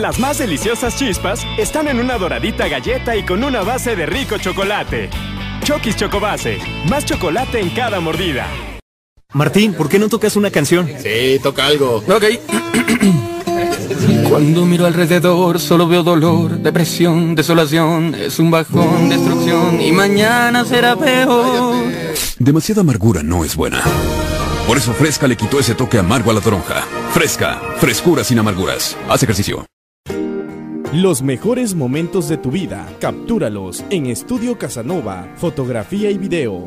Las más deliciosas chispas están en una doradita galleta y con una base de rico chocolate. Chokis Chocobase, más chocolate en cada mordida. Martín, ¿por qué no tocas una canción? Sí, toca algo. Ok. Cuando miro alrededor solo veo dolor, depresión, desolación, es un bajón, destrucción y mañana será peor. Demasiada amargura no es buena. Por eso Fresca le quitó ese toque amargo a la toronja. Fresca, frescura sin amarguras. Haz ejercicio. Los mejores momentos de tu vida, captúralos en Estudio Casanova, fotografía y video.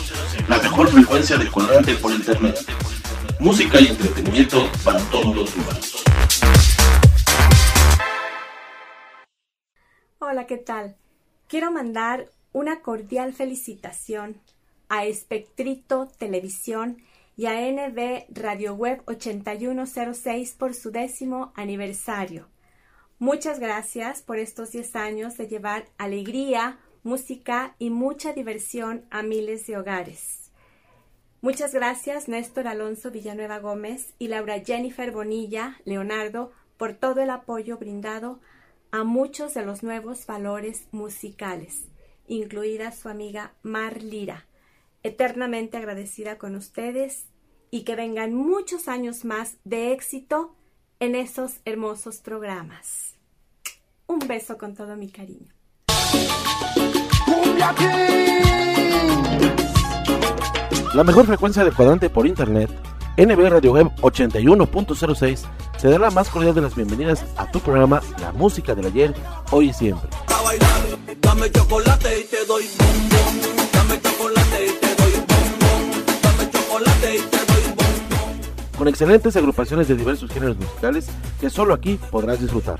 La mejor frecuencia de cuadrante por internet. Música y entretenimiento para todos los humanos. Hola, ¿qué tal? Quiero mandar una cordial felicitación a Espectrito Televisión y a NB Radio Web 8106 por su décimo aniversario. Muchas gracias por estos 10 años de llevar alegría, música y mucha diversión a miles de hogares. Muchas gracias Néstor Alonso Villanueva Gómez y Laura Jennifer Bonilla Leonardo por todo el apoyo brindado a muchos de los nuevos valores musicales, incluida su amiga Mar Lira. Eternamente agradecida con ustedes y que vengan muchos años más de éxito en esos hermosos programas. Un beso con todo mi cariño. La mejor frecuencia de cuadrante por internet, NB Radio Web 81.06, te da la más cordial de las bienvenidas a tu programa La Música del Ayer, Hoy y Siempre. Dame chocolate y te doy bombón. Dame chocolate y te doy bombón. Dame chocolate y te doy bombón. Con excelentes agrupaciones de diversos géneros musicales que solo aquí podrás disfrutar.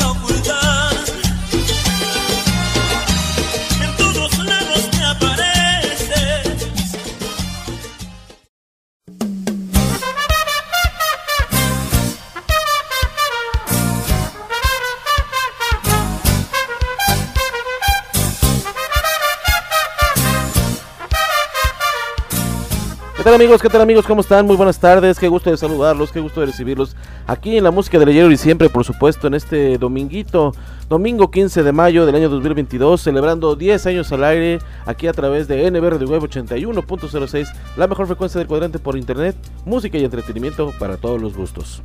¿Qué tal amigos? ¿Qué tal amigos? ¿Cómo están? Muy buenas tardes, qué gusto de saludarlos, qué gusto de recibirlos aquí en la música del ayer y siempre, por supuesto, en este dominguito, domingo 15 de mayo del año 2022, celebrando 10 años al aire, aquí a través de NB Radio Web 81.06, la mejor frecuencia del cuadrante por internet, música y entretenimiento para todos los gustos.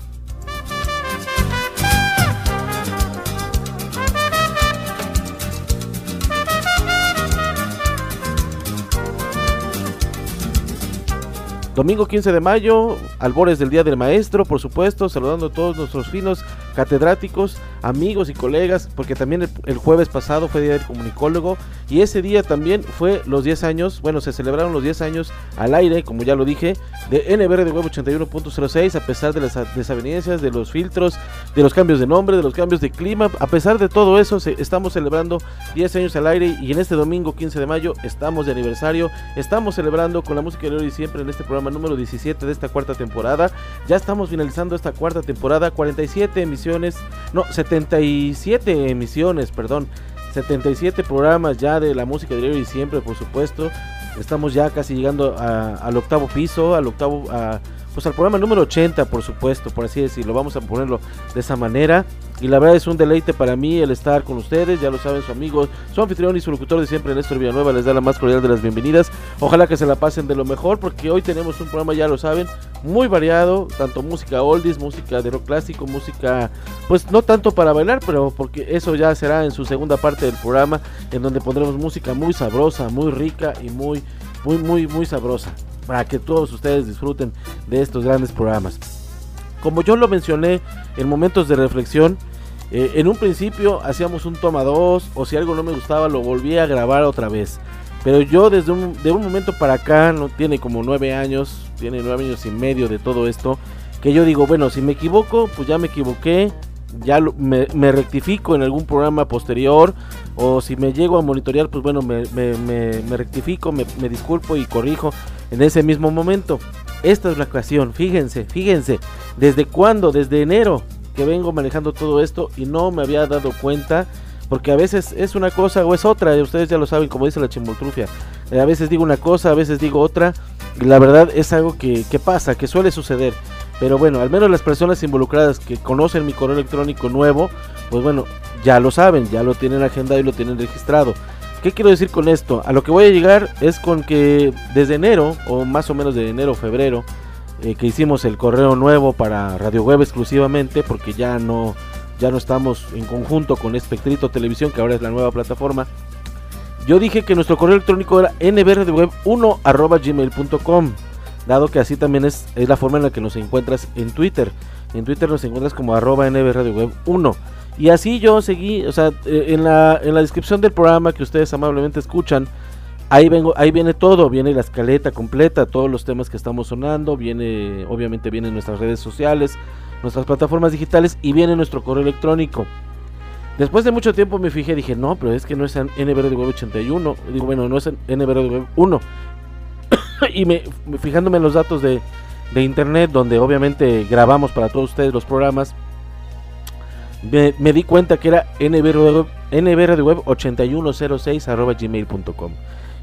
Domingo 15 de mayo, albores del Día del Maestro, por supuesto, saludando a todos nuestros finos catedráticos, amigos y colegas, porque también el, jueves pasado fue Día del Comunicólogo y ese día también fue los 10 años, bueno, se celebraron los 10 años al aire, como ya lo dije, de NBR de Web 81.06, a pesar de las desavenencias, de los filtros, de los cambios de nombre, de los cambios de clima, a pesar de todo eso, se, estamos celebrando 10 años al aire y en este domingo 15 de mayo estamos de aniversario, estamos celebrando con la música de hoy siempre en este programa número 17 de esta cuarta temporada, ya estamos finalizando esta cuarta temporada, 47 emisiones, no, 77 emisiones, perdón, 77 programas ya de la música de hoy y siempre, por supuesto. Estamos ya casi llegando al octavo piso, al octavo, a, pues al programa número 80, por supuesto, por así decirlo. Vamos a ponerlo de esa manera. Y la verdad es un deleite para mí el estar con ustedes. Ya lo saben, su amigo, su anfitrión y su locutor de siempre, Néstor Villanueva, les da la más cordial de las bienvenidas. Ojalá que se la pasen de lo mejor, porque hoy tenemos un programa, ya lo saben, muy variado. Tanto música oldies, música de rock clásico, música, pues no tanto para bailar, pero porque eso ya será en su segunda parte del programa, en donde pondremos música muy sabrosa, muy rica y muy, muy, muy, muy sabrosa para que todos ustedes disfruten de estos grandes programas. Como yo lo mencioné en momentos de reflexión, eh, en un principio hacíamos un toma 2 o si algo no me gustaba lo volvía a grabar otra vez. Pero yo desde un, de un momento para acá, no tiene como nueve años, tiene nueve años y medio de todo esto, que yo digo, bueno, si me equivoco, pues ya me equivoqué, ya lo, me, rectifico en algún programa posterior o si me llego a monitorear pues bueno me, me, me rectifico me, disculpo y corrijo en ese mismo momento esta es la ocasión fíjense fíjense desde cuándo desde enero que vengo manejando todo esto y no me había dado cuenta porque a veces es una cosa o es otra, ustedes ya lo saben, como dice la chimoltrufia. Eh, a veces digo una cosa, a veces digo otra, y la verdad es algo que pasa, que suele suceder. Pero bueno, al menos las personas involucradas que conocen mi correo electrónico nuevo, pues bueno, ya lo saben, ya lo tienen agendado y lo tienen registrado. ¿Qué quiero decir con esto? A lo que voy a llegar es con que desde enero, o más o menos de enero febrero, eh, que hicimos el correo nuevo para Radio Web exclusivamente, porque ya no, ya no estamos en conjunto con Espectrito Televisión, que ahora es la nueva plataforma. Yo dije que nuestro correo electrónico era nbrdweb1.gmail.com dado que así también es, es, la forma en la que nos encuentras en Twitter. En Twitter nos encuentras como arroba nbradioweb1. Y así yo seguí, o sea, eh, en la, en la descripción del programa que ustedes amablemente escuchan, ahí vengo, ahí viene todo, viene la escaleta completa, todos los temas que estamos sonando, viene, obviamente vienen nuestras redes sociales, nuestras plataformas digitales y viene nuestro correo electrónico. Después de mucho tiempo me fijé, dije, no, pero es que no es NBR 81, digo, bueno, no es NBR 1, y me, fijándome en los datos de, de, internet, donde obviamente grabamos para todos ustedes los programas, me, di cuenta que era nbrdeweb, nbrdeweb8106 arroba gmail.com.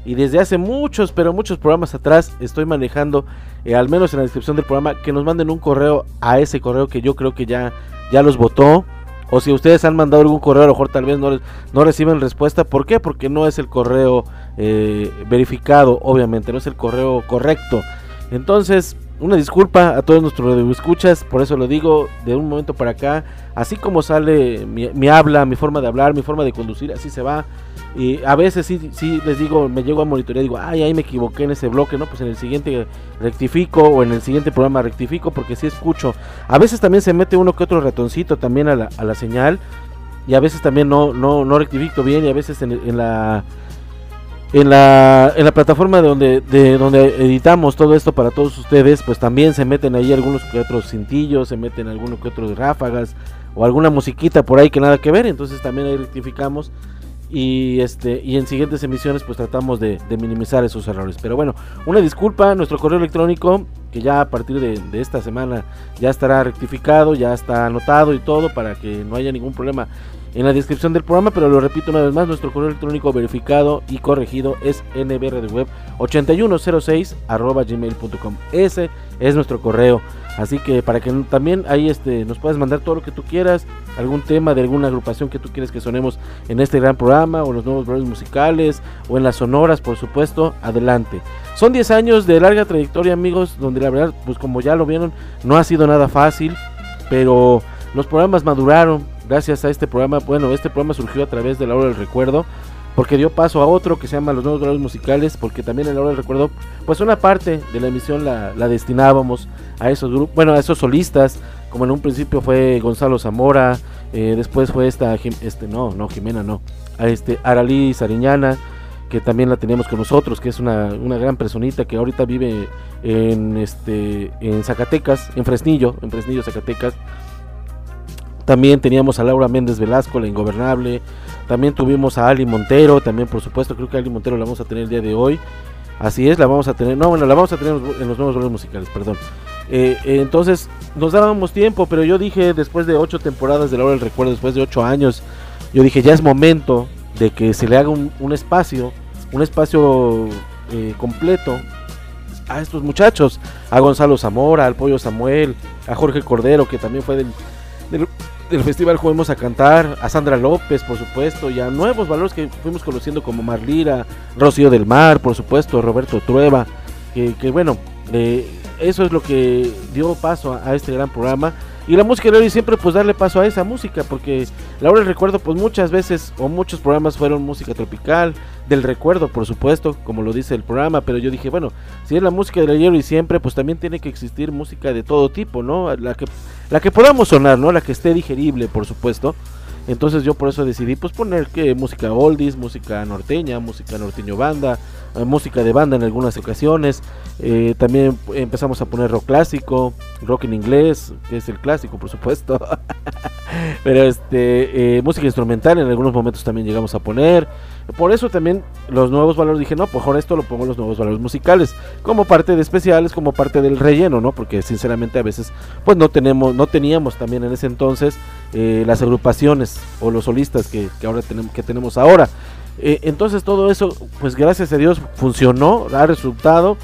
Y desde hace muchos, pero muchos programas atrás estoy manejando, eh, al menos en la descripción del programa, que nos manden un correo a ese correo que yo creo que ya, ya los votó. O si ustedes han mandado algún correo, a lo mejor tal vez no, no reciben respuesta. ¿Por qué? Porque no es el correo eh, verificado, obviamente, no es el correo correcto. Entonces, una disculpa a todos nuestros escuchas, por eso lo digo de un momento para acá. Así como sale mi, habla, mi forma de hablar, mi forma de conducir, así se va. Y a veces sí, sí les digo, me llego a monitorear, digo, ay, ahí me equivoqué en ese bloque, ¿no? Pues en el siguiente rectifico o en el siguiente programa rectifico porque sí escucho. A veces también se mete uno que otro ratoncito también a la, a la señal y a veces también no, no, no rectifico bien y a veces en, en la en la, en la plataforma de donde, de donde editamos todo esto para todos ustedes, pues también se meten ahí algunos que otros cintillos, se meten algunos que otros ráfagas o alguna musiquita por ahí que nada que ver, entonces también ahí rectificamos y este y en siguientes emisiones pues tratamos de, minimizar esos errores. Pero bueno una disculpa nuestro correo electrónico que ya a partir de, esta semana ya estará rectificado ya está anotado y todo para que no haya ningún problema en la descripción del programa pero lo repito una vez más nuestro correo electrónico verificado y corregido es nbrdweb8106 arroba gmail.com ese es nuestro correo Así que para que también ahí este, nos puedas mandar todo lo que tú quieras, algún tema de alguna agrupación que tú quieres que sonemos en este gran programa, o los nuevos blogs musicales, o en las sonoras, por supuesto, adelante. Son 10 años de larga trayectoria, amigos, donde la verdad, pues como ya lo vieron, no ha sido nada fácil, pero los programas maduraron gracias a este programa. Bueno, este programa surgió a través de la hora del recuerdo porque dio paso a otro que se llama Los Nuevos Grados Musicales, porque también en la hora del recuerdo, pues una parte de la emisión la, destinábamos a esos grupos, bueno, a esos solistas, como en un principio fue Gonzalo Zamora, eh, después fue esta, este, no, no, Jimena, no, a este, Aralí Sariñana, que también la teníamos con nosotros, que es una, una, gran personita que ahorita vive en, este, en Zacatecas, en Fresnillo, en Fresnillo, Zacatecas. También teníamos a Laura Méndez Velasco, la ingobernable. También tuvimos a Ali Montero, también por supuesto, creo que Ali Montero la vamos a tener el día de hoy. Así es, la vamos a tener, no, bueno, la vamos a tener en los nuevos valores musicales, perdón. Eh, eh, entonces, nos dábamos tiempo, pero yo dije, después de ocho temporadas de la hora del recuerdo, después de ocho años, yo dije, ya es momento de que se le haga un, un espacio, un espacio eh, completo a estos muchachos, a Gonzalo Zamora, al Pollo Samuel, a Jorge Cordero, que también fue del, del Festival Juguemos a Cantar, a Sandra López, por supuesto, y a nuevos valores que fuimos conociendo como Marlira, Rocío del Mar, por supuesto, Roberto Trueba, que, que bueno, eh, eso es lo que dio paso a, este gran programa. Y la música de siempre pues darle paso a esa música, porque la hora del recuerdo pues muchas veces o muchos programas fueron música tropical, del recuerdo por supuesto, como lo dice el programa, pero yo dije, bueno, si es la música del ayer y siempre, pues también tiene que existir música de todo tipo, ¿no? La que, la que podamos sonar, ¿no? La que esté digerible, por supuesto. Entonces yo por eso decidí pues poner que música oldies, música norteña, música norteño banda, eh, música de banda en algunas ocasiones. Eh, también empezamos a poner rock clásico, rock en inglés, que es el clásico por supuesto. Pero este eh, música instrumental en algunos momentos también llegamos a poner. Por eso también los nuevos valores dije, no, mejor esto lo pongo los nuevos valores musicales, como parte de especiales, como parte del relleno, ¿no? Porque sinceramente a veces pues no tenemos, no teníamos también en ese entonces eh, las agrupaciones o los solistas que, que ahora tenemos, que tenemos ahora. Eh, entonces todo eso, pues gracias a Dios funcionó, ha resultado.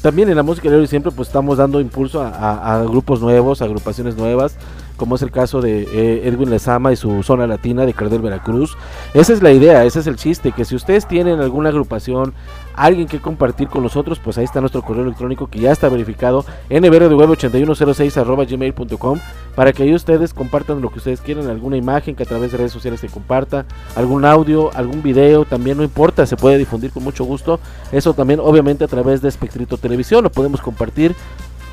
También en la música de hoy siempre pues estamos dando impulso a grupos nuevos, agrupaciones nuevas como es el caso de eh, Edwin Lezama y su zona latina de Cardel Veracruz. Esa es la idea, ese es el chiste, que si ustedes tienen alguna agrupación, alguien que compartir con nosotros, pues ahí está nuestro correo electrónico que ya está verificado, nbrdweb8106 para que ahí ustedes compartan lo que ustedes quieran, alguna imagen que a través de redes sociales se comparta, algún audio, algún video, también no importa, se puede difundir con mucho gusto. Eso también obviamente a través de Espectrito Televisión lo podemos compartir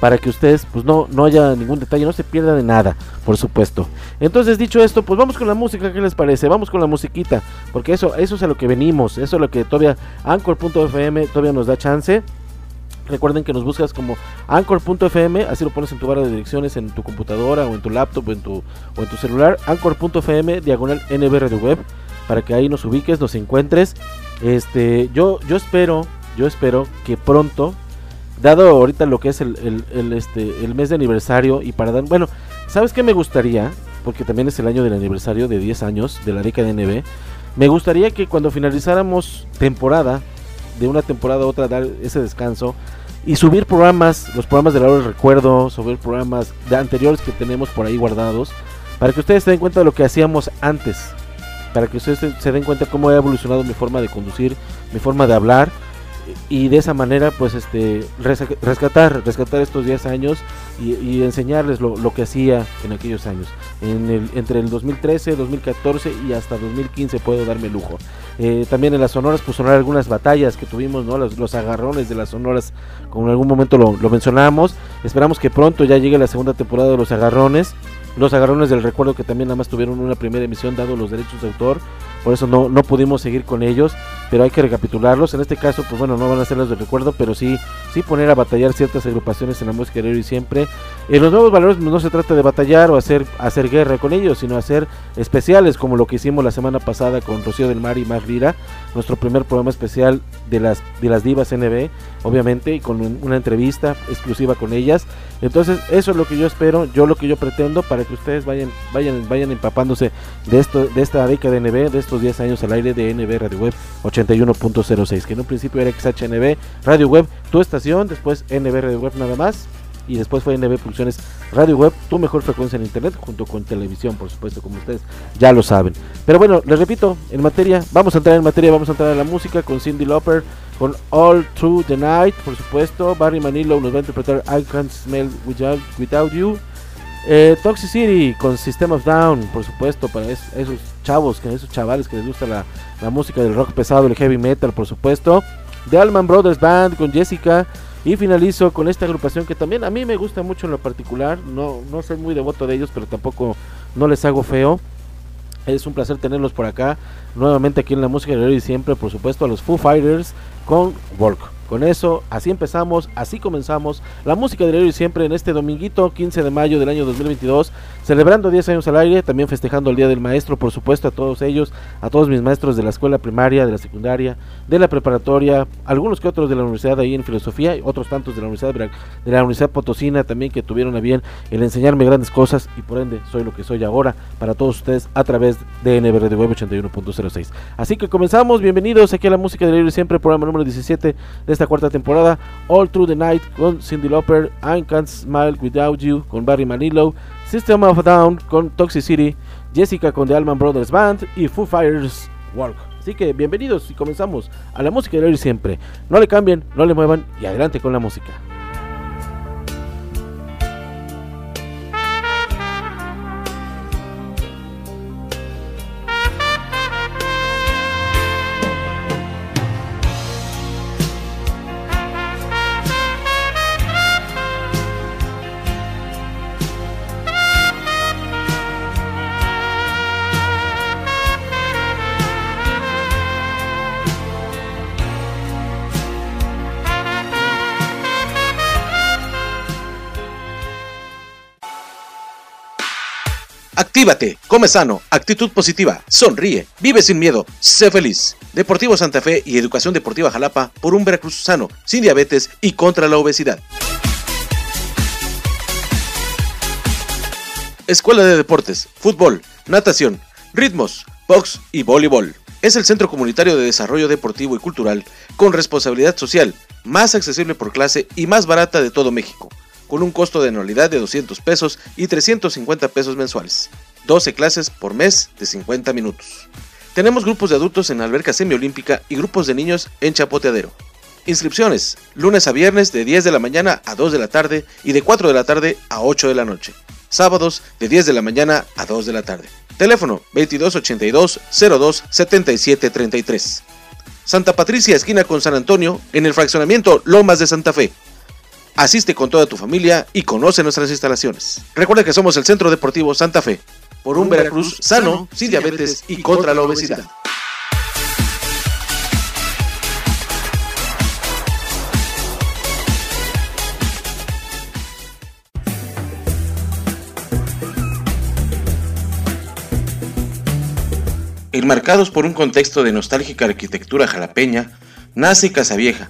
para que ustedes pues no, no haya ningún detalle, no se pierda de nada, por supuesto. Entonces dicho esto, pues vamos con la música, ¿qué les parece? Vamos con la musiquita, porque eso, eso es a lo que venimos, eso es lo que todavía Anchor.fm todavía nos da chance. Recuerden que nos buscas como Anchor.fm, así lo pones en tu barra de direcciones, en tu computadora o en tu laptop o en tu, o en tu celular, Anchor.fm, diagonal NBR de web, para que ahí nos ubiques, nos encuentres. Este, yo, yo espero, yo espero que pronto dado ahorita lo que es el, el, el, este, el mes de aniversario y para dar, bueno, ¿sabes qué me gustaría? Porque también es el año del aniversario de 10 años de la década de NB. Me gustaría que cuando finalizáramos temporada, de una temporada a otra, dar ese descanso y subir programas, los programas de la hora del recuerdo, subir programas de anteriores que tenemos por ahí guardados, para que ustedes se den cuenta de lo que hacíamos antes, para que ustedes se den cuenta cómo ha evolucionado mi forma de conducir, mi forma de hablar y de esa manera pues este rescatar rescatar estos 10 años y, y enseñarles lo, lo, que hacía en aquellos años. En el, entre el 2013 2014 y hasta 2015 puedo darme lujo. Eh, también en las sonoras pues sonar algunas batallas que tuvimos no los, los agarrones de las sonoras como en algún momento lo, lo mencionamos. Esperamos que pronto ya llegue la segunda temporada de los agarrones. Los agarrones del recuerdo que también nada más tuvieron una primera emisión dado los derechos de autor por eso no, no pudimos seguir con ellos, pero hay que recapitularlos. En este caso, pues bueno, no van a ser los de recuerdo, pero sí, sí poner a batallar ciertas agrupaciones en la música de y siempre. En los nuevos valores no se trata de batallar o hacer, hacer guerra con ellos, sino hacer especiales como lo que hicimos la semana pasada con Rocío del Mar y Mar Lira, nuestro primer programa especial de las, de las divas NB, obviamente, y con una entrevista exclusiva con ellas. Entonces, eso es lo que yo espero, yo lo que yo pretendo para que ustedes vayan, vayan, vayan empapándose de esto, de esta década de NB, de estos 10 años al aire de NB Radio Web 81.06, que en un principio era XHNB Radio Web, tu estación, después NB Radio Web nada más, y después fue NB Producciones Radio Web, tu mejor frecuencia en internet, junto con televisión, por supuesto, como ustedes ya lo saben. Pero bueno, les repito, en materia, vamos a entrar en materia, vamos a entrar en la música con Cindy Lauper, con All Through the Night, por supuesto. Barry Manilow nos va a interpretar I Can't Smell Without, without You. Eh, Toxicity con System of Down, por supuesto, para es, esos chavos, que esos chavales que les gusta la, la, música del rock pesado, el heavy metal, por supuesto. The Allman Brothers Band con Jessica, Y finalizo con esta agrupación que también a mí me gusta mucho en lo particular. No, no soy muy devoto de ellos, pero tampoco no les hago feo. Es un placer tenerlos por acá. Nuevamente aquí en la música de hoy y siempre, por supuesto, a los Foo Fighters con Volk. Con eso, así empezamos, así comenzamos la música de hoy y siempre en este dominguito 15 de mayo del año 2022, celebrando 10 años al aire, también festejando el Día del Maestro, por supuesto, a todos ellos, a todos mis maestros de la escuela primaria, de la secundaria, de la preparatoria, algunos que otros de la universidad ahí en filosofía, otros tantos de la Universidad de la Universidad Potosina también que tuvieron a bien el enseñarme grandes cosas y por ende soy lo que soy ahora para todos ustedes a través de NBR de Web 81.06. Así que comenzamos, bienvenidos aquí a la música de hoy y siempre, programa número 17 de esta cuarta temporada, All Through the Night con Cindy Lauper, I Can't Smile Without You con Barry Manilow, System of Down con Toxicity, Jessica con The Allman Brothers Band y Foo Fighters Walk. Así que bienvenidos y comenzamos a la música de hoy siempre. No le cambien, no le muevan y adelante con la música. Actívate, come sano, actitud positiva, sonríe, vive sin miedo, sé feliz. Deportivo Santa Fe y Educación Deportiva Jalapa por un Veracruz sano, sin diabetes y contra la obesidad. Escuela de Deportes, Fútbol, Natación, Ritmos, Box y Voleibol. Es el centro comunitario de desarrollo deportivo y cultural con responsabilidad social, más accesible por clase y más barata de todo México con un costo de anualidad de 200 pesos y 350 pesos mensuales. 12 clases por mes de 50 minutos. Tenemos grupos de adultos en alberca semiolímpica y grupos de niños en chapoteadero. Inscripciones, lunes a viernes de 10 de la mañana a 2 de la tarde y de 4 de la tarde a 8 de la noche. Sábados de 10 de la mañana a 2 de la tarde. Teléfono 2282 02 77 33. Santa Patricia, esquina con San Antonio, en el fraccionamiento Lomas de Santa Fe. Asiste con toda tu familia y conoce nuestras instalaciones. Recuerda que somos el Centro Deportivo Santa Fe, por un Veracruz sano, sin diabetes y contra la obesidad. Enmarcados por un contexto de nostálgica arquitectura jalapeña, nace Casavieja,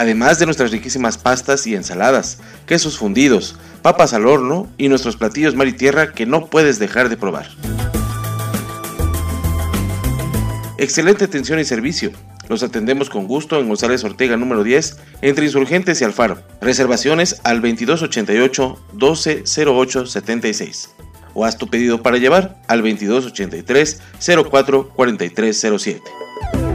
además de nuestras riquísimas pastas y ensaladas, quesos fundidos, papas al horno y nuestros platillos mar y tierra que no puedes dejar de probar. Excelente atención y servicio. Los atendemos con gusto en González Ortega número 10, entre Insurgentes y Alfaro. Reservaciones al 2288 1208 76. O haz tu pedido para llevar al 2283 04 4307.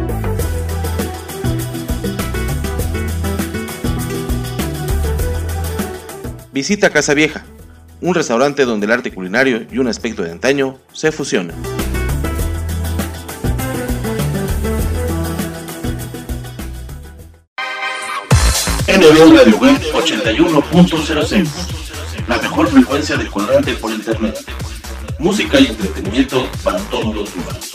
Visita Casa Vieja, un restaurante donde el arte culinario y un aspecto de antaño se fusionan. NB Radio Web 81.06 La mejor frecuencia de cuadrante por internet. Música y entretenimiento para todos los humanos.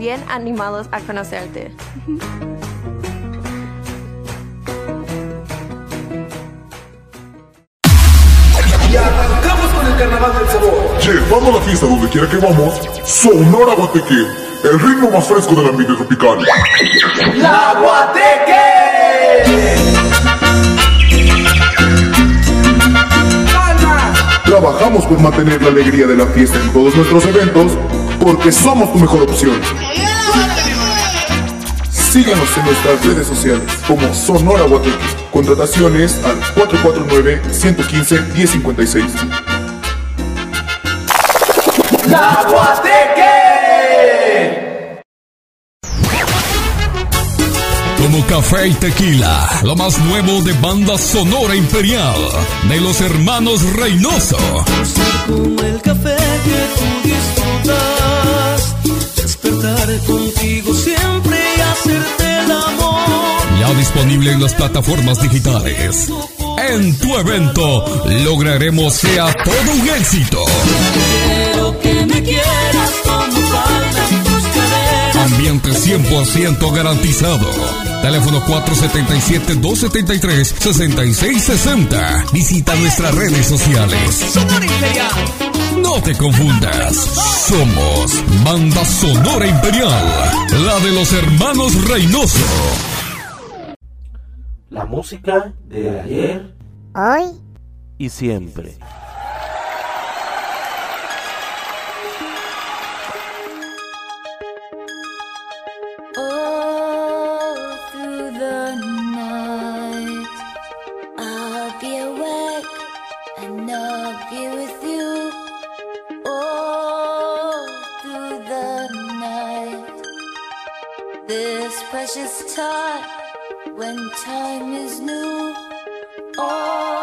bien animados a conocerte. Y arrancamos con el carnaval del sabor. Llevando la fiesta donde quiera que vamos, Sonora Guateque, el ritmo más fresco del ambiente tropical. ¡La Guateque! Trabajamos por mantener la alegría de la fiesta en todos nuestros eventos, porque somos tu mejor opción. Síguenos en nuestras redes sociales como Sonora Guateque. Contrataciones al 449-115-1056. ¡La Guateque! Como café y tequila, lo más nuevo de banda sonora imperial de los hermanos Reynoso. Como el café que tú disfrutas, despertar contigo siempre y hacerte el amor. Ya disponible en las plataformas digitales. En tu evento lograremos sea todo un éxito. Quiero que me quieras como faltan tus caderas. Ambiente 100% garantizado. Teléfono 477-273-6660. Visita nuestras redes sociales. Sonora Imperial. No te confundas. Somos Banda Sonora Imperial. La de los hermanos Reynoso. La música de ayer Hoy y siempre. Precious time when time is new. All,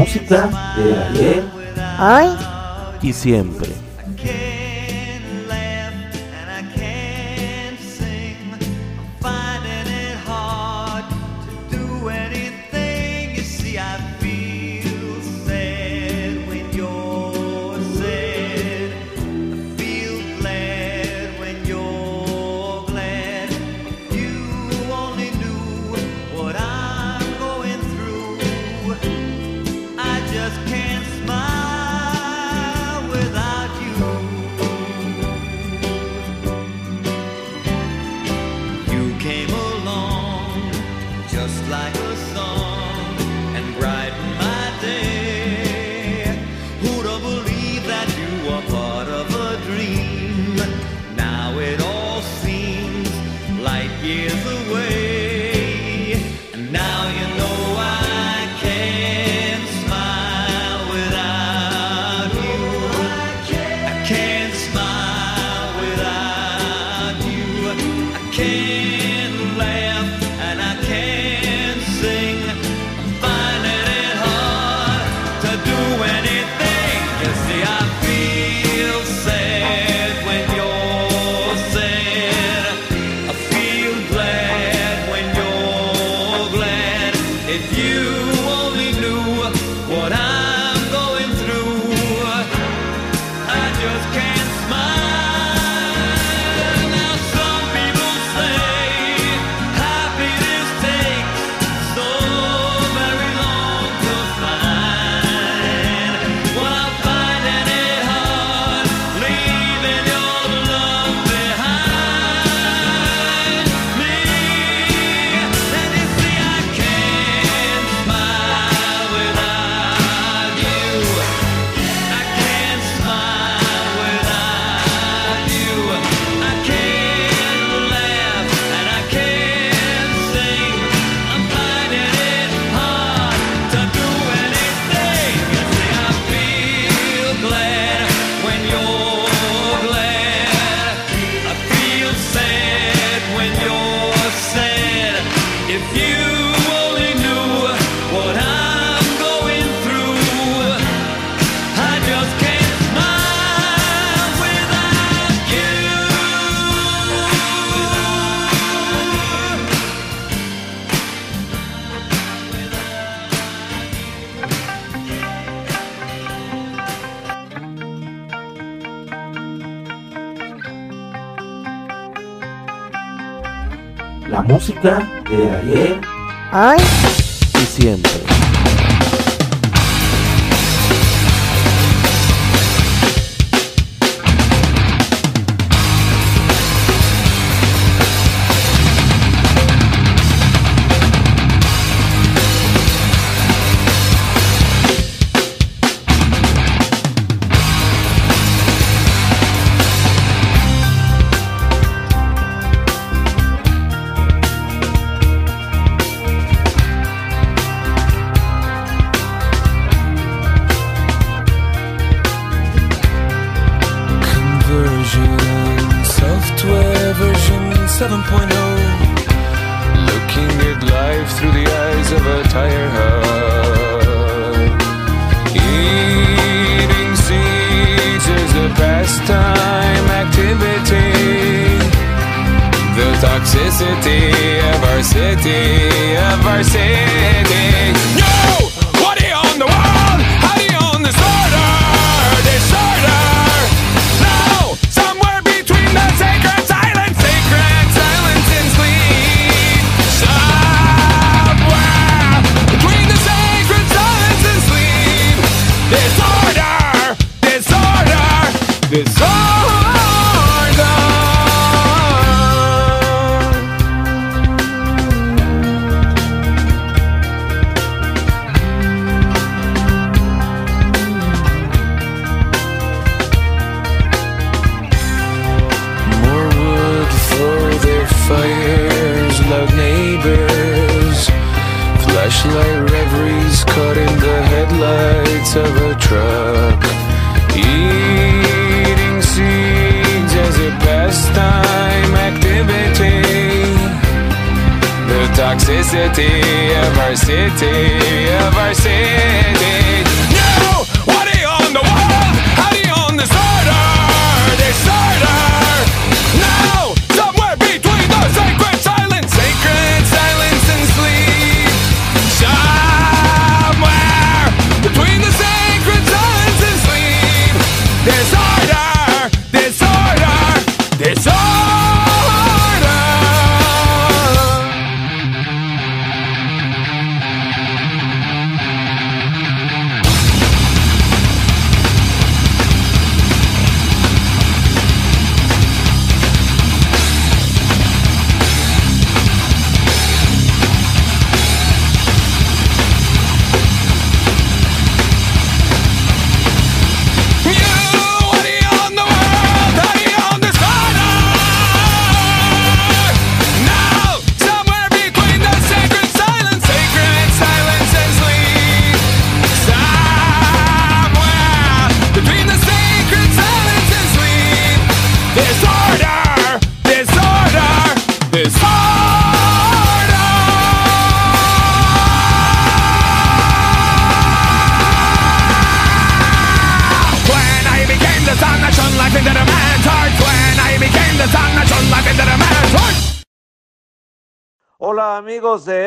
música de ayer, hoy y siempre. If you De ayer, hoy y siempre.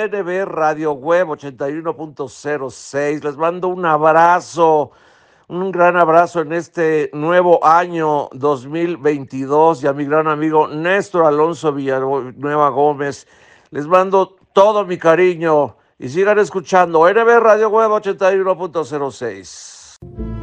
NB Radio Web 81.06, les mando un abrazo, un gran abrazo en este nuevo año 2022 y a mi gran amigo Néstor Alonso Villanueva Gómez, les mando todo mi cariño y sigan escuchando NB Radio Web 81.06.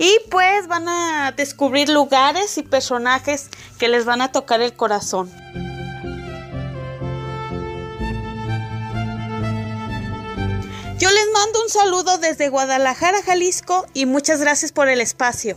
y pues van a descubrir lugares y personajes que les van a tocar el corazón. Yo les mando un saludo desde Guadalajara, Jalisco y muchas gracias por el espacio.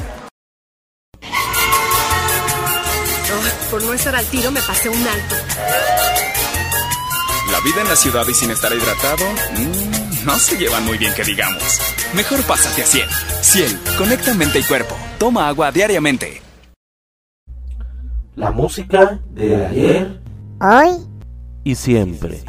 Por no estar al tiro me pasé un alto. La vida en la ciudad y sin estar hidratado, mm, no se llevan muy bien que digamos. Mejor pásate a Ciel. Ciel, conecta mente y cuerpo. Toma agua diariamente. La música de ayer Hoy y siempre.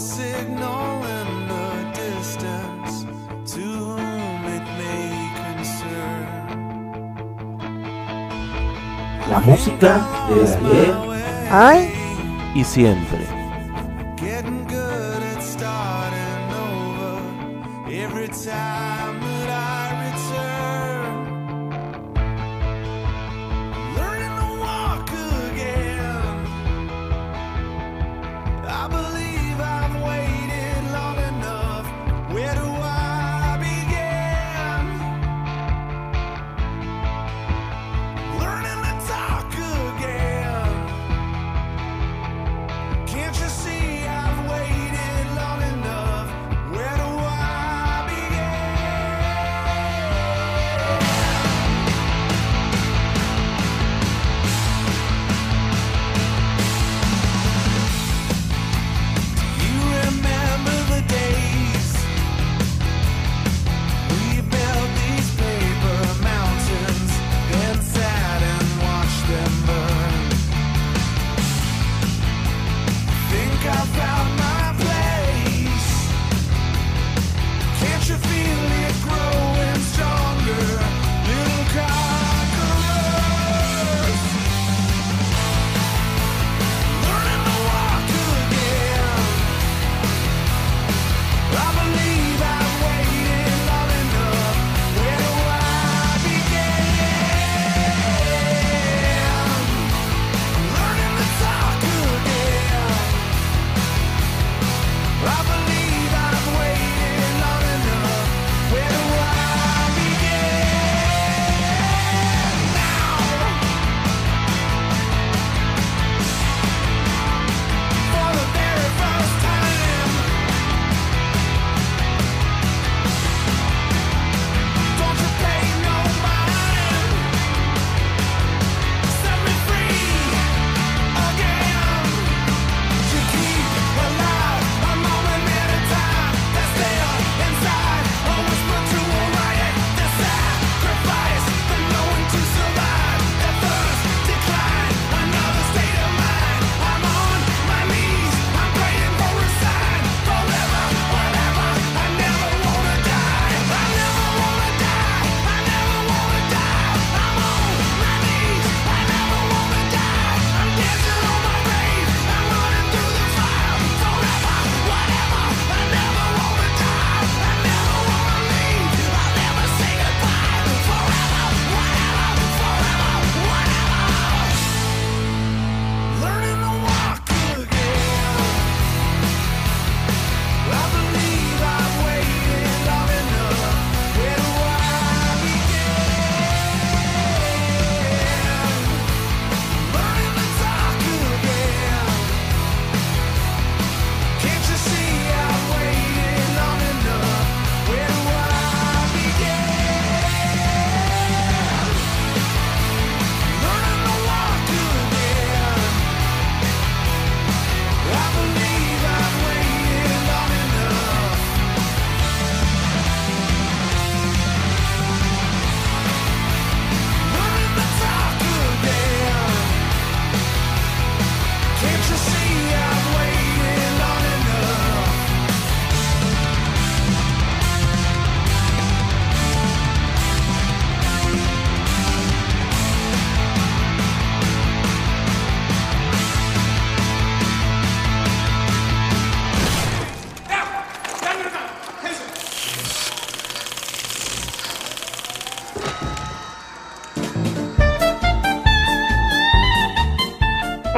signal in the distance to whom it may concern. La música de ayer, ay y siempre.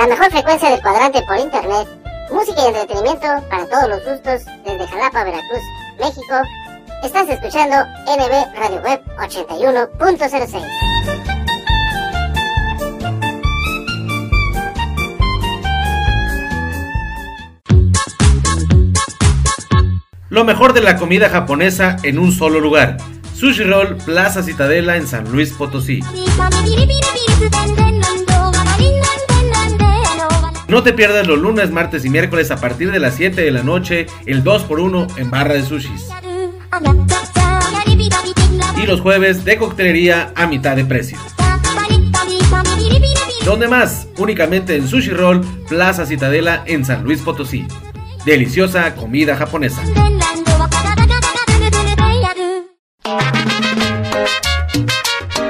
mejor frecuencia del cuadrante por internet, música y entretenimiento para todos los gustos desde Jalapa, Veracruz, México. Estás escuchando NB Radio Web 81.06. Lo mejor de la comida japonesa en un solo lugar. Sushi Roll Plaza Citadela en San Luis Potosí. No te pierdas los lunes, martes y miércoles a partir de las 7 de la noche, el 2x1 en barra de sushis. Y los jueves de coctelería a mitad de precio. ¿Dónde más? Únicamente en Sushi Roll, Plaza Citadela en San Luis Potosí. Deliciosa comida japonesa.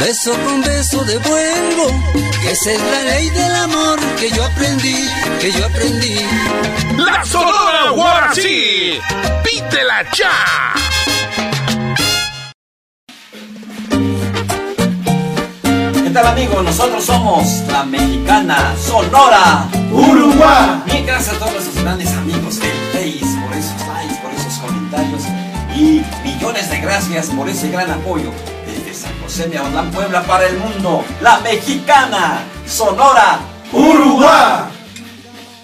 beso con beso devuelvo. Que esa es la ley del amor que yo aprendí, que yo aprendí. La Sonora Guarací. Pítela ya. ¿Qué tal amigos? Nosotros somos la mexicana Sonora Uruguay. Bien, gracias a todos nuestros grandes amigos del Face por esos likes, por esos comentarios y millones de gracias por ese gran apoyo Aulán, Puebla para el mundo. La mexicana Sonora Uruguay.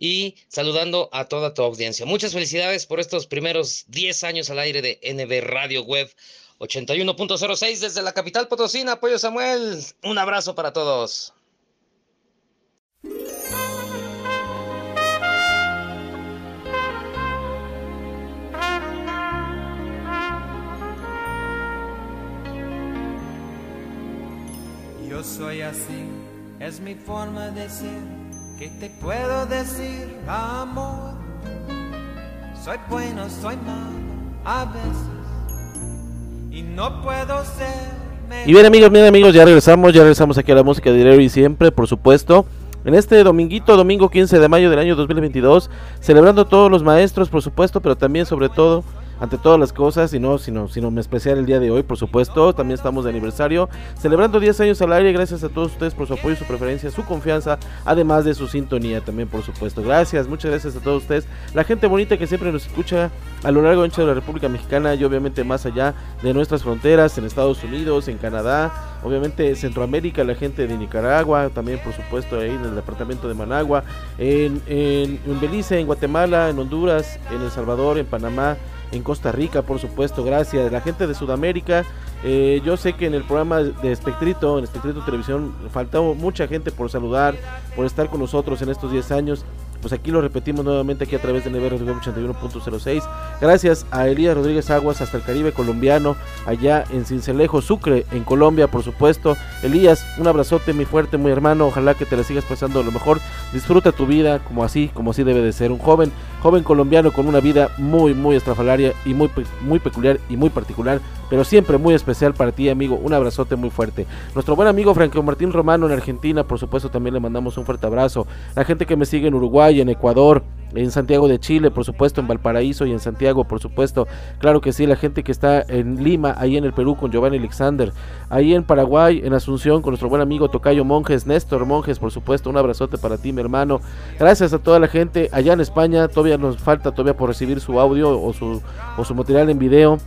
y saludando a toda tu audiencia. Muchas felicidades por estos primeros 10 años al aire de NB Radio Web 81.06 desde la capital potosina. Apoyo Samuel, un abrazo para todos. Yo soy así, es mi forma de ser. ¿Qué te puedo decir, amor? Soy bueno, soy malo, a veces. Y no puedo ser. Y bien amigos, bien amigos, ya regresamos, ya regresamos aquí a la música de dinero y siempre, por supuesto. En este dominguito, domingo 15 de mayo del año 2022, celebrando todos los maestros, por supuesto, pero también sobre todo ante todas las cosas, y no, sino, sino me especial el día de hoy, por supuesto, también estamos de aniversario, celebrando 10 años al aire, gracias a todos ustedes por su apoyo, su preferencia, su confianza, además de su sintonía también, por supuesto. Gracias, muchas gracias a todos ustedes, la gente bonita que siempre nos escucha a lo largo de la República Mexicana y obviamente más allá de nuestras fronteras, en Estados Unidos, en Canadá, obviamente Centroamérica, la gente de Nicaragua, también por supuesto ahí en el departamento de Managua, en, en, en Belice, en Guatemala, en Honduras, en El Salvador, en Panamá, en Costa Rica, por supuesto, gracias. La gente de Sudamérica, eh, yo sé que en el programa de Espectrito, en Espectrito Televisión, faltó mucha gente por saludar, por estar con nosotros en estos 10 años. Pues aquí lo repetimos nuevamente aquí a través de Never 81.06. Gracias a Elías Rodríguez Aguas hasta el Caribe colombiano, allá en Cincelejo, Sucre, en Colombia, por supuesto. Elías, un abrazote muy fuerte, muy hermano. Ojalá que te la sigas pasando lo mejor. Disfruta tu vida como así, como así debe de ser. Un joven, joven colombiano con una vida muy, muy estrafalaria y muy, muy peculiar y muy particular, pero siempre muy especial para ti, amigo. Un abrazote muy fuerte. Nuestro buen amigo Franco Martín Romano en Argentina, por supuesto, también le mandamos un fuerte abrazo. La gente que me sigue en Uruguay, en Ecuador, en Santiago de Chile, por supuesto, en Valparaíso y en Santiago, por supuesto. Claro que sí, la gente que está en Lima, ahí en el Perú con Giovanni Alexander, ahí en Paraguay, en Asunción con nuestro buen amigo Tocayo Monjes, Néstor Monjes, por supuesto, un abrazote para ti, mi hermano. Gracias a toda la gente allá en España, todavía nos falta todavía por recibir su audio o su, o su material en video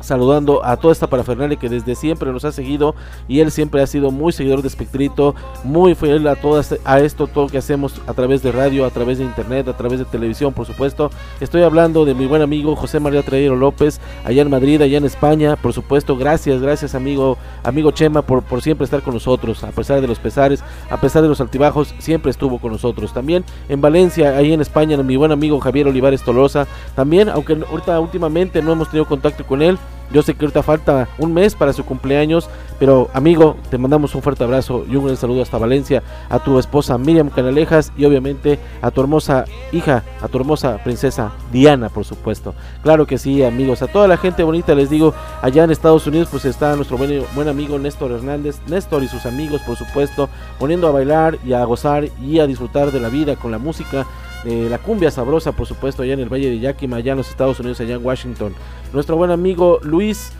saludando a toda esta parafernalia que desde siempre nos ha seguido y él siempre ha sido muy seguidor de Espectrito, muy fiel a todo a esto todo que hacemos a través de radio, a través de internet, a través de televisión, por supuesto. Estoy hablando de mi buen amigo José María Traero López, allá en Madrid, allá en España, por supuesto. Gracias, gracias amigo, amigo Chema por, por siempre estar con nosotros, a pesar de los pesares, a pesar de los altibajos, siempre estuvo con nosotros. También en Valencia, ahí en España, mi buen amigo Javier Olivares Tolosa, también, aunque ahorita últimamente no hemos tenido contacto con él, Yo sé que ahorita falta un mes para su cumpleaños, pero amigo, te mandamos un fuerte abrazo y un gran saludo hasta Valencia, a tu esposa Miriam Canalejas y obviamente a tu hermosa hija, a tu hermosa princesa Diana, por supuesto. Claro que sí, amigos, a toda la gente bonita les digo, allá en Estados Unidos pues está nuestro buen, amigo Néstor Hernández, Néstor y sus amigos, por supuesto, poniendo a bailar y a gozar y a disfrutar de la vida con la música de la cumbia sabrosa, por supuesto, allá en el Valle de Yakima, allá en los Estados Unidos, allá en Washington. Nuestro buen amigo Luis,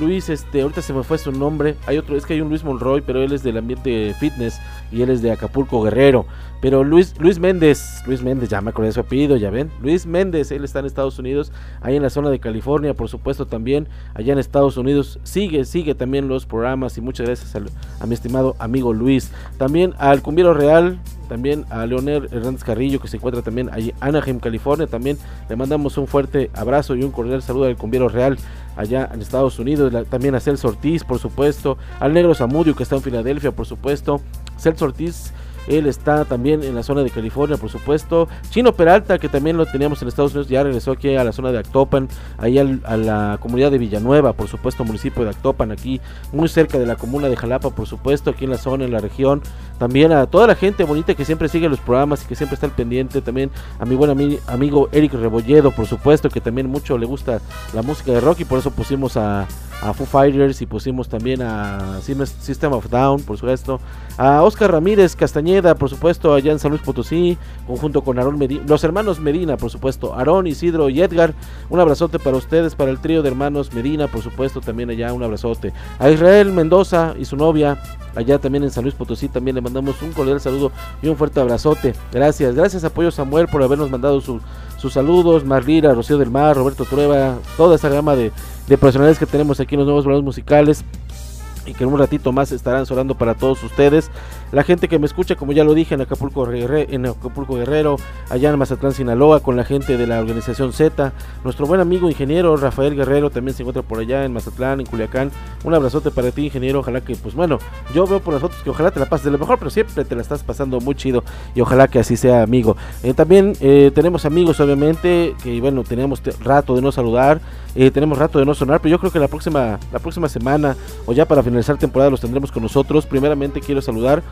Luis, este, ahorita se me fue su nombre. Hay otro, es que hay un Luis Monroy, pero él es del ambiente fitness y él es de Acapulco Guerrero. Pero Luis, Luis Méndez, Luis Méndez, ya me acordé de su apellido, ya ven. Luis Méndez, él está en Estados Unidos, ahí en la zona de California, por supuesto también, allá en Estados Unidos. Sigue, sigue también los programas y muchas gracias al- a, mi estimado amigo Luis. También al Cumbiero Real, también a Leonel Hernández Carrillo, que se encuentra también allí Anaheim, California. También le mandamos un fuerte abrazo y un cordial saludo al Cumbiero Real allá en Estados Unidos. También a Celso Ortiz, por supuesto. Al Negro Zamudio, que está en Filadelfia, por supuesto. Celso Ortiz. Él está también en la zona de California, por supuesto. Chino Peralta, que también lo teníamos en Estados Unidos, ya regresó aquí a la zona de Actopan, ahí a la comunidad de Villanueva, por supuesto, municipio de Actopan, aquí muy cerca de la comuna de Jalapa, por supuesto, aquí en la zona, en la región. También a toda la gente bonita que siempre sigue los programas y que siempre está al pendiente. También a mi buen ami- amigo Eric Rebolledo, por supuesto, que también mucho le gusta la música de rock y por eso pusimos a, a Foo Fighters y pusimos también a System of Down, por supuesto. A Oscar Ramírez Castañeda, por supuesto, allá en San Luis Potosí, conjunto con Aarón Medina, los hermanos Medina, por supuesto, Aarón, Isidro y Edgar. Un abrazote para ustedes, para el trío de hermanos Medina, por supuesto, también allá un abrazote. A Israel Mendoza y su novia, allá también en San Luis Potosí, también le mandamos un cordial saludo y un fuerte abrazote. Gracias, gracias Apoyo Samuel por habernos mandado su- sus saludos, Marlira, Rocío del Mar, Roberto Trueba, toda esa gama de, de personalidades que tenemos aquí en los nuevos programas musicales y que en un ratito más estarán sonando para todos ustedes. La gente que me escucha, como ya lo dije, en Acapulco, en Acapulco Guerrero, allá en Mazatlán, Sinaloa, con la gente de la organización Z. Nuestro buen amigo ingeniero Rafael Guerrero también se encuentra por allá en Mazatlán, en Culiacán. Un abrazote para ti, ingeniero. Ojalá que, pues bueno, yo veo por las fotos que ojalá te la pases de lo mejor, pero siempre te la estás pasando muy chido y ojalá que así sea, amigo. Eh, también eh, tenemos amigos, obviamente, que bueno, teníamos te- rato de no saludar, eh, tenemos rato de no sonar, pero yo creo que la próxima, la próxima semana o ya para finalizar temporada los tendremos con nosotros. Primeramente quiero saludar.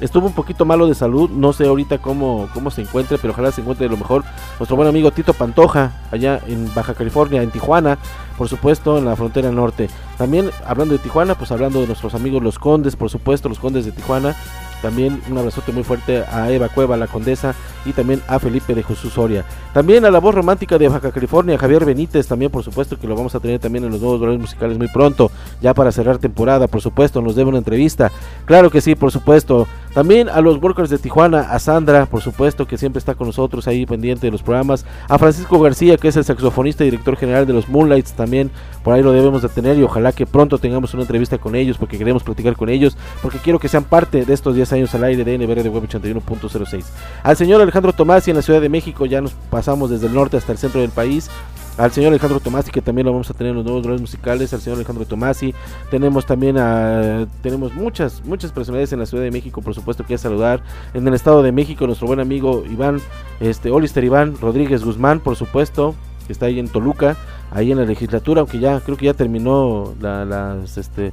Estuvo un poquito malo de salud, no sé ahorita cómo, cómo se encuentre, pero ojalá se encuentre lo mejor. Nuestro buen amigo Tito Pantoja, allá en Baja California, en Tijuana, por supuesto, en la frontera norte. También hablando de Tijuana, pues hablando de nuestros amigos los Condes, por supuesto, los Condes de Tijuana. También un abrazote muy fuerte a Eva Cueva, la condesa, y también a Felipe de Jesús Soria. También a la voz romántica de Baja California, Javier Benítez, también por supuesto que lo vamos a tener también en los nuevos valores musicales muy pronto, ya para cerrar temporada, por supuesto, nos debe una entrevista. Claro que sí, por supuesto. También a los workers de Tijuana, a Sandra, por supuesto, que siempre está con nosotros ahí pendiente de los programas. A Francisco García, que es el saxofonista y director general de los Moonlights, también por ahí lo debemos de tener y ojalá que pronto tengamos una entrevista con ellos porque queremos platicar con ellos, porque quiero que sean parte de estos 10 años al aire de NBR de Web 81.06. Al señor Alejandro Tomás y en la Ciudad de México ya nos pasamos desde el norte hasta el centro del país al señor Alejandro Tomasi que también lo vamos a tener en los nuevos valores musicales al señor Alejandro Tomasi. Tenemos también a tenemos muchas muchas personalidades en la Ciudad de México por supuesto que saludar. En el Estado de México nuestro buen amigo Iván este Olister Iván Rodríguez Guzmán por supuesto que está ahí en Toluca ahí en la legislatura aunque ya creo que ya terminó la- las este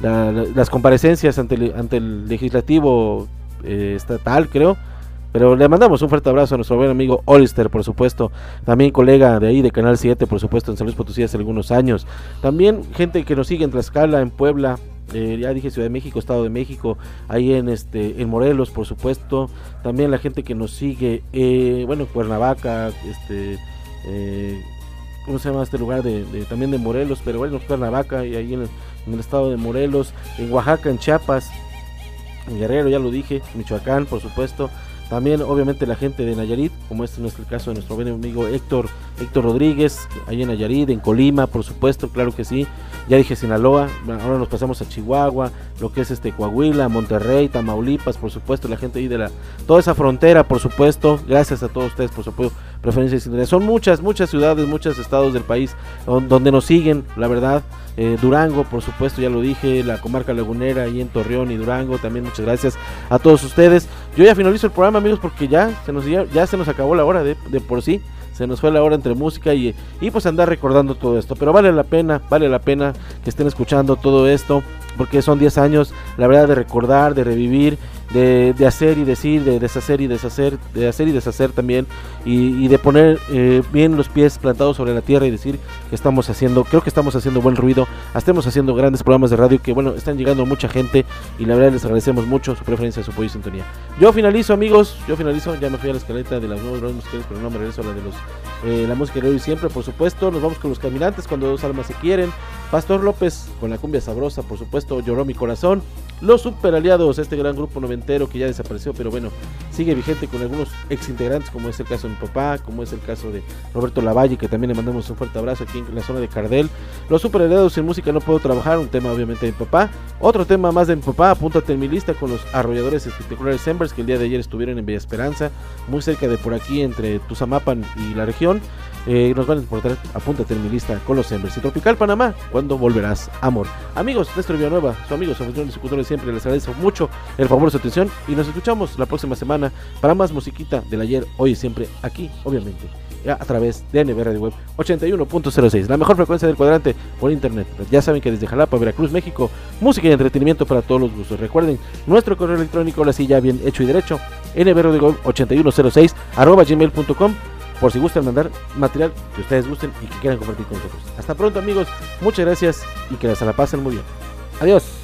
la- las comparecencias ante el, ante el legislativo eh, estatal creo pero le mandamos un fuerte abrazo a nuestro buen amigo Olister, por supuesto. También colega de ahí de Canal 7, por supuesto, en San Luis Potosí hace algunos años. También gente que nos sigue en Tlaxcala, en Puebla. eh, ya dije Ciudad de México, Estado de México, ahí en este en Morelos, por supuesto. También la gente que nos sigue, eh, bueno, en Cuernavaca, este, eh, ¿cómo se llama este lugar? De, de- también de Morelos, pero bueno, Cuernavaca y ahí en el, en el estado de Morelos, en Oaxaca, en Chiapas, en Guerrero, ya lo dije, Michoacán, por supuesto. También, obviamente, la gente de Nayarit, como este es el caso de nuestro buen amigo Héctor, Héctor Rodríguez, ahí en Nayarit, en Colima, por supuesto, claro que sí. Ya dije Sinaloa, ahora nos pasamos a Chihuahua, lo que es este Coahuila, Monterrey, Tamaulipas, por supuesto, la gente ahí de la toda esa frontera, por supuesto. Gracias a todos ustedes por su apoyo, preferencia sintonía. Son muchas, muchas ciudades, muchos estados del país don- donde nos siguen, la verdad. Eh, Durango, por supuesto, ya lo dije, la comarca lagunera ahí en Torreón y Durango, también muchas gracias a todos ustedes. Yo ya finalizo el programa, amigos, porque ya se nos, ya, ya se nos acabó la hora de, de por sí. se nos fue la hora entre música y, y pues andar recordando todo esto. Pero vale la pena, vale la pena que estén escuchando todo esto porque son 10 años, la verdad, de recordar, de revivir, de, hacer y decir, de deshacer y deshacer, de hacer y deshacer también, y, de poner eh, bien los pies plantados sobre la tierra y decir que estamos haciendo, creo que estamos haciendo buen ruido, estamos haciendo grandes programas de radio que, bueno, están llegando mucha gente y la verdad les agradecemos mucho su preferencia, su apoyo y sintonía. Yo finalizo, amigos, yo finalizo, ya me fui a la escaleta de las nuevas bromas musicales, pero no me regreso a la de los, eh, la música de hoy siempre, por supuesto, nos vamos con los caminantes cuando dos almas se quieren, Pastor López con la cumbia sabrosa, por supuesto, lloró mi corazón. Los super aliados, este gran grupo noventero que ya desapareció, pero bueno, sigue vigente con algunos ex integrantes, como es el caso de mi papá, como es el caso de Roberto Lavalle, que también le mandamos un fuerte abrazo aquí en la zona de Cardel. Los super aliados sin música no puedo trabajar, un tema obviamente de mi papá. Otro tema más de mi papá, apúntate en mi lista con los arrolladores espectaculares Embers, que el día de ayer estuvieron en Villa Esperanza, muy cerca de por aquí, entre Tuzamapan y la región. Eh, nos van a importar, apúntate en mi lista con los Embers. Y Tropical Panamá, cuando volverás, amor. Amigos, Néstor Villanueva, su amigo, su anfitrión y de siempre, les agradezco mucho el favor de y nos escuchamos la próxima semana para más musiquita del ayer, hoy y siempre, aquí, obviamente, a través de NB Radio Web 81.06, la mejor frecuencia del cuadrante por internet. Ya saben que desde Jalapa, Veracruz, México, música y entretenimiento para todos los gustos. Recuerden, nuestro correo electrónico, ahora sí ya bien hecho y derecho, nbradioweb8106 arroba gmail.com por si gustan mandar material que ustedes gusten y que quieran compartir con nosotros. Hasta pronto amigos, muchas gracias y que se la pasen muy bien. Adiós.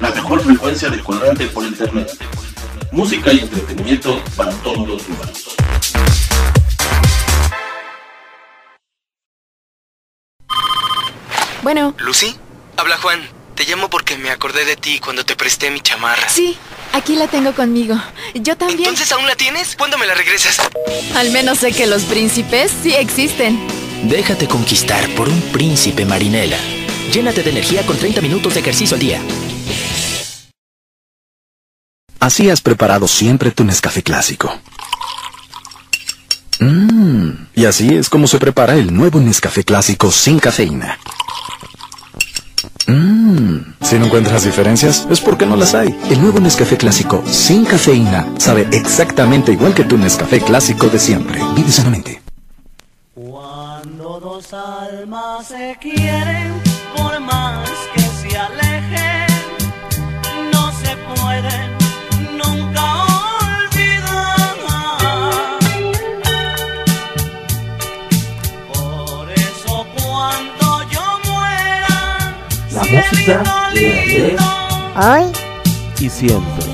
La mejor frecuencia del cuadrante por internet. Música y entretenimiento para todos los humanos. Bueno. ¿Lucy? Habla Juan. Te llamo porque me acordé de ti cuando te presté mi chamarra. Sí, aquí la tengo conmigo. Yo también. ¿Entonces aún la tienes? ¿Cuándo me la regresas? Al menos sé que los príncipes sí existen. Déjate conquistar por un príncipe marinela. Llénate de energía con 30 minutos de ejercicio al día. Así has preparado siempre tu Nescafé clásico. Mmm, y así es como se prepara el nuevo Nescafé clásico sin cafeína. Mmm, si no encuentras diferencias, es porque no las hay. El nuevo Nescafé clásico sin cafeína sabe exactamente igual que tu Nescafé clásico de siempre. Vive sanamente. Cuando dos almas se quieren, por más que se alejen, no se pueden música de ayer Hoy y siempre.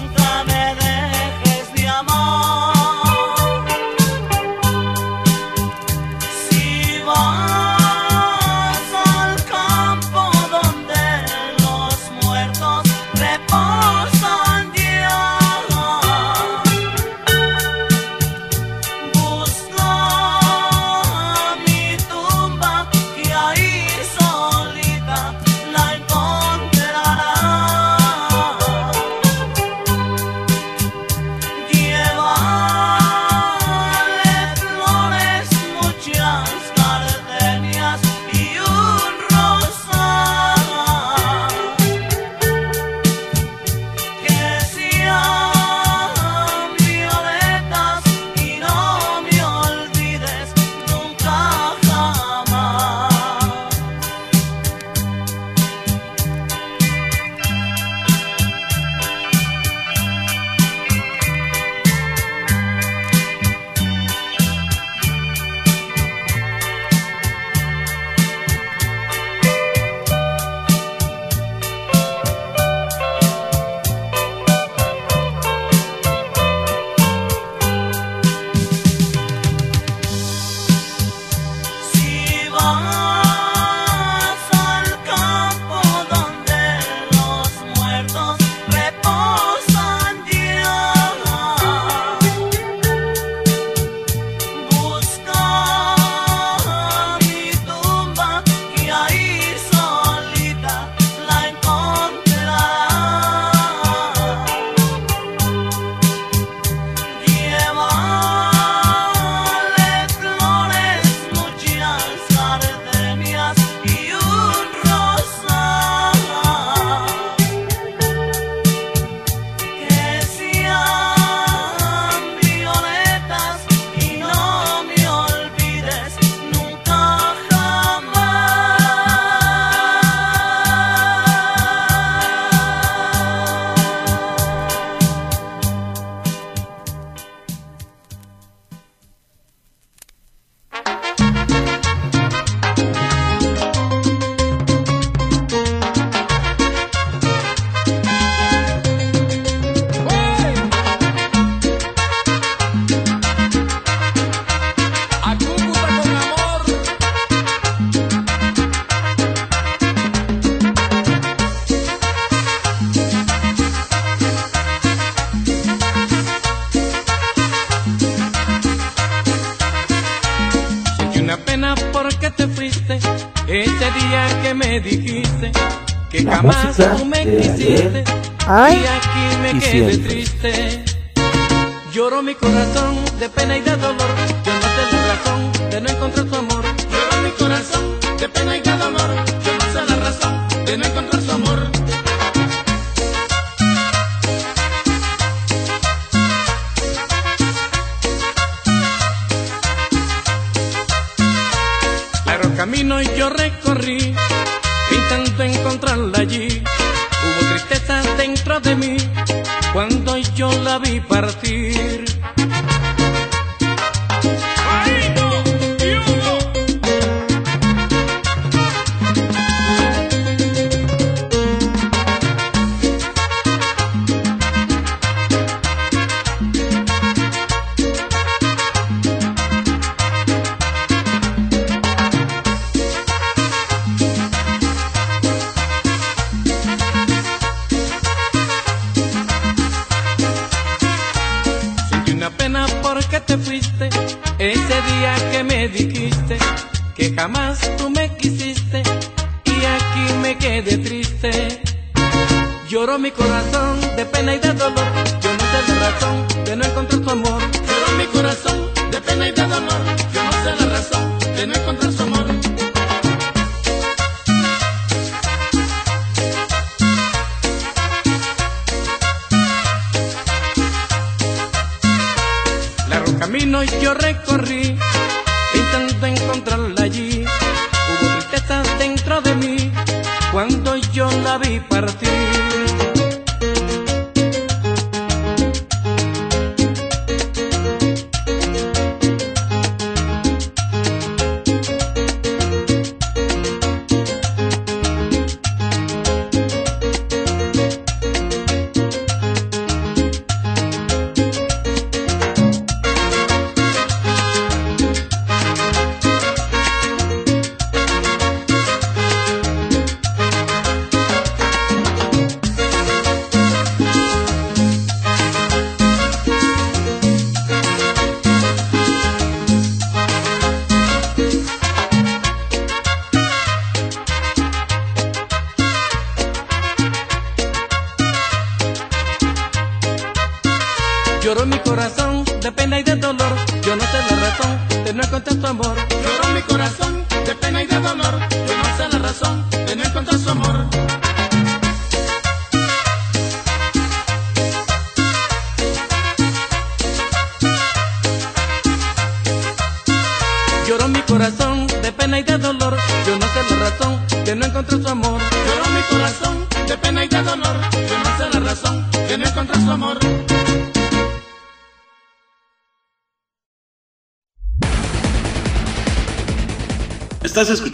Porque te fuiste ese día que me dijiste que jamás tú me quisiste y aquí me quedé triste. Lloró mi corazón de pena y de dolor. Yo no sé la razón de no encontrar tu amor. Lloró mi corazón de pena y de dolor. Yo no sé la razón de no encontrar su amor. Largo camino yo recorrí, intento encontrarla allí. Hubo tristeza dentro de mí cuando yo la vi partir.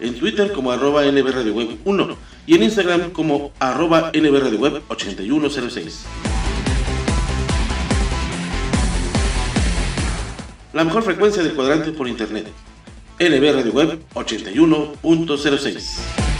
en Twitter como arroba NB Radio Web 1 y en Instagram como arroba NB Radio Web 8106. La mejor frecuencia del cuadrante por internet. NB Radio Web 81.06.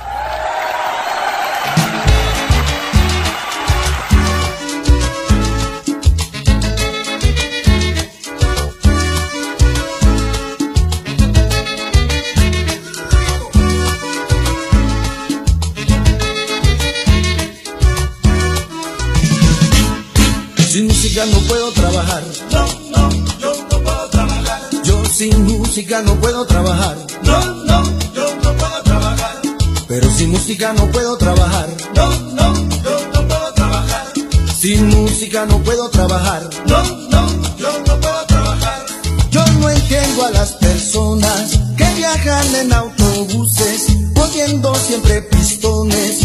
Sin música no puedo trabajar. No, no, yo no puedo trabajar. Yo sin música no puedo trabajar. No, no, yo no puedo trabajar. Pero sin música no puedo trabajar. No, no, yo no puedo trabajar. Sin música no puedo trabajar. No, no, yo no puedo trabajar. Yo no entiendo a las personas que viajan en autobuses, poniendo siempre pistones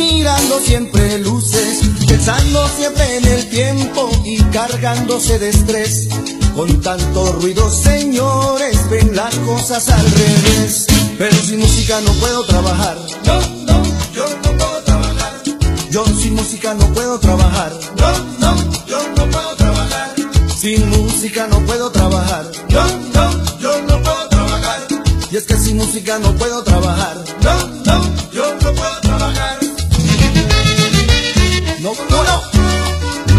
mirando siempre luces, pensando siempre en el tiempo y cargándose de estrés. Con tanto ruido, señores, ven las cosas al revés. Pero sin música no puedo trabajar. No, no, yo no puedo trabajar. Yo sin música no puedo trabajar. No, no, yo no puedo trabajar. Sin música no puedo trabajar. No, no, yo no puedo trabajar. Y es que sin música no puedo trabajar. No, no, yo no puedo trabajar. No, no, no.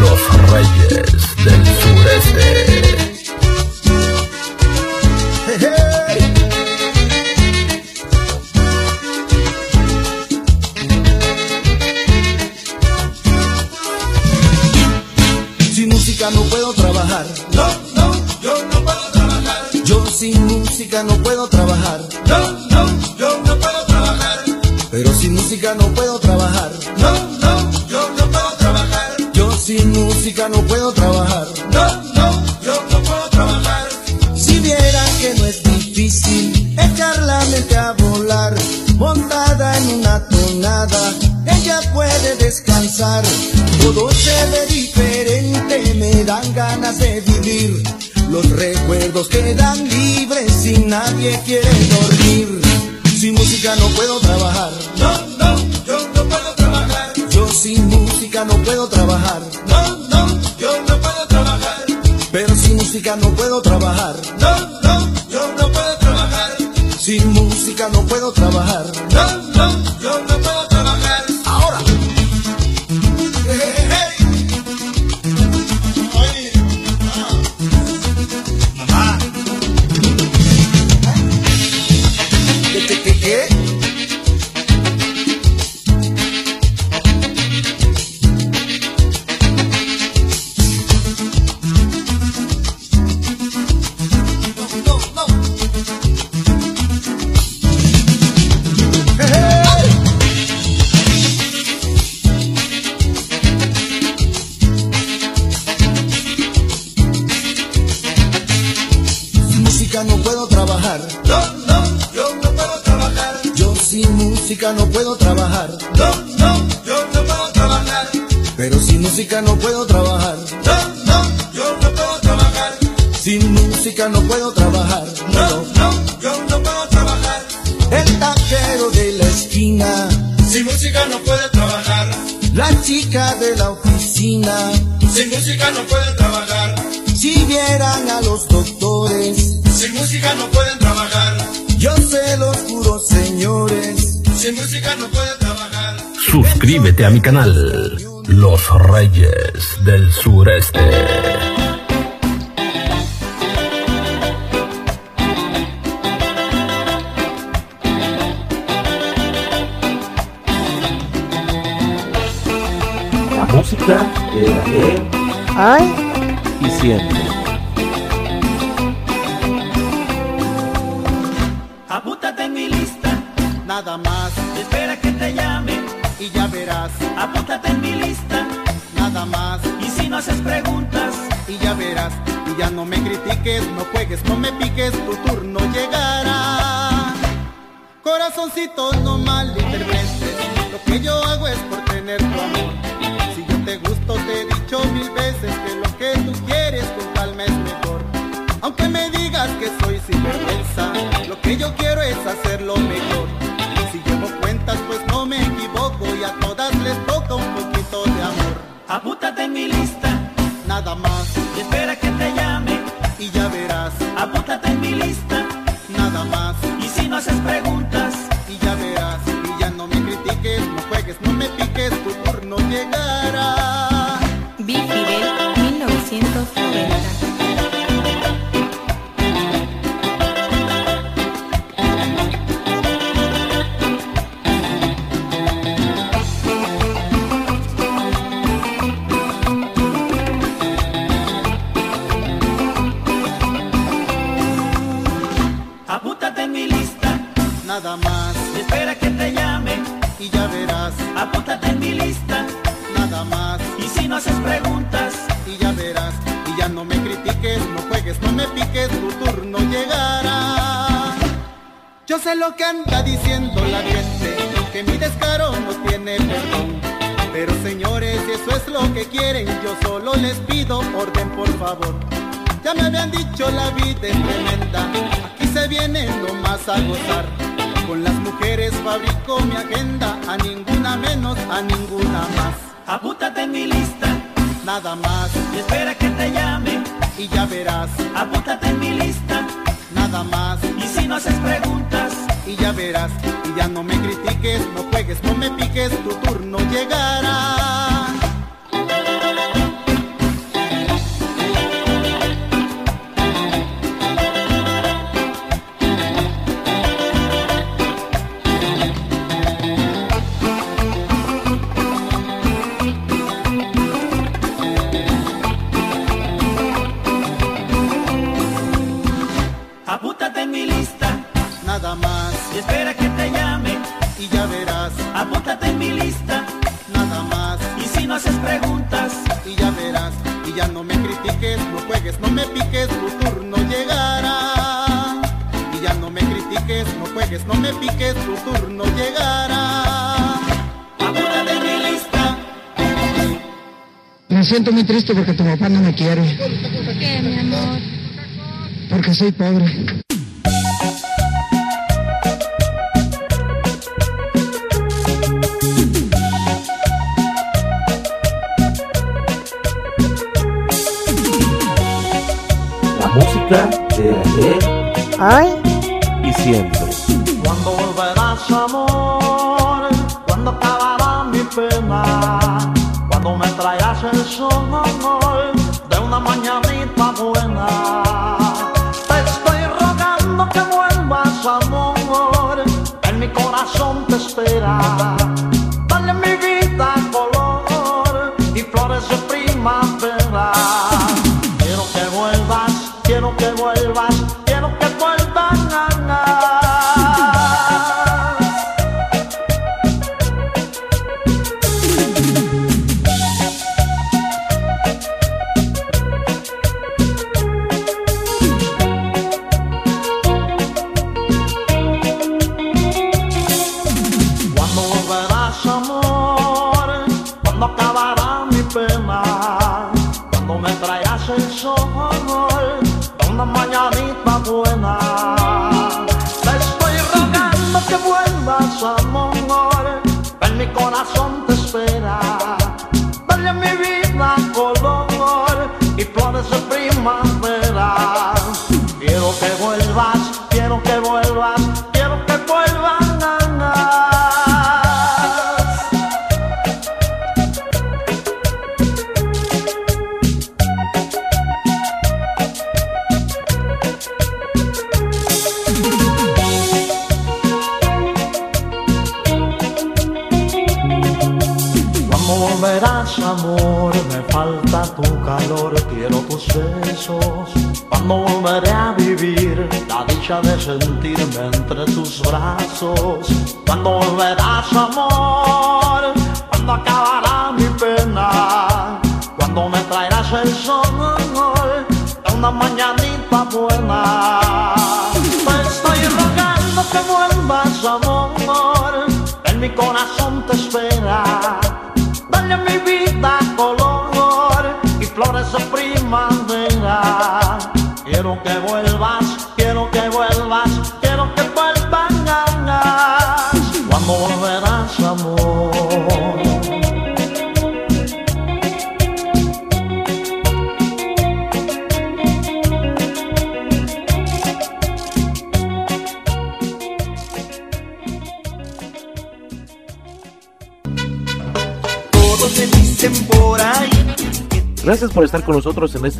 Los Reyes del Sureste. Hey, hey. Sin música no puedo trabajar. No, no, yo no puedo trabajar. Yo sin música no puedo trabajar. No, no, yo no puedo trabajar. Pero sin música no puedo sin música no puedo trabajar. No, no, yo no puedo trabajar. Si vieran que no es difícil echar la mente a volar, montada en una tonada, ella puede descansar. Todo se ve diferente, me dan ganas de vivir. Los recuerdos quedan libres y nadie quiere dormir. Sin música no puedo trabajar. No, no, yo no puedo trabajar. Yo sin música no puedo trabajar. No, no, yo no puedo trabajar. Pero sin música no puedo trabajar. No, no, yo no puedo trabajar. Sin música no puedo trabajar. No, no, yo no puedo trabajar. No puedo trabajar. No, no, yo no puedo trabajar. Pero sin música no puedo trabajar. Suscríbete a mi canal, Los Reyes del Sureste. música de ayer Hoy y siempre. Y espera que te llame. y ya verás. Apúntate en mi lista, Nada más y si no haces preguntas, y ya verás. Y ya no me critiques, no juegues, no me piques, tu turno llegará. Yo sé lo que anda diciendo la gente, que mi descaro no tiene perdón. Pero señores, si eso es lo que quieren, yo solo les pido orden por favor. Ya me habían dicho la vida es tremenda, aquí se viene nomás a gozar. Con las mujeres fabrico mi agenda, a ninguna menos, a ninguna más. apúntate en mi lista, Nada más y espera que te llame. y ya verás. Apúntate en mi lista, Nada más y si no haces preguntas, y ya verás. Y ya no me critiques, no juegues, no me piques, tu turno llegará. Y espera que te llame. y ya verás. Apúntate en mi lista, Nada más y si no haces preguntas, y ya verás. Y ya no me critiques, no juegues, no me piques, tu turno llegará. Y ya no me critiques, no juegues, no me piques, tu turno llegará. apúntate en mi lista. Me siento muy triste porque tu papá no me quiere. ¿Por qué, mi amor? Porque soy pobre. Música de ayer Hoy y siempre. Cuando volverás, amor, cuando acabará mi pena, cuando me traigas el sol de una mañanita buena. Te estoy rogando que vuelvas, amor, en mi corazón te espera.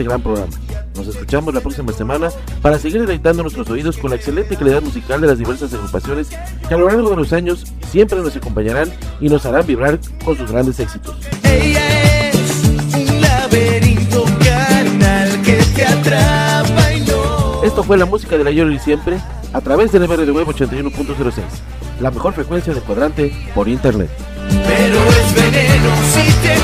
Este gran programa. Nos escuchamos la próxima semana para seguir deleitando nuestros oídos con la excelente calidad musical de las diversas agrupaciones que a lo largo de los años siempre nos acompañarán y nos harán vibrar con sus grandes éxitos. Ella es un laberinto carnal que te atrapa y no. Esto fue la música de la Yori siempre a través de MRD Web 81.06, la mejor frecuencia de cuadrante por internet. Pero es veneno si te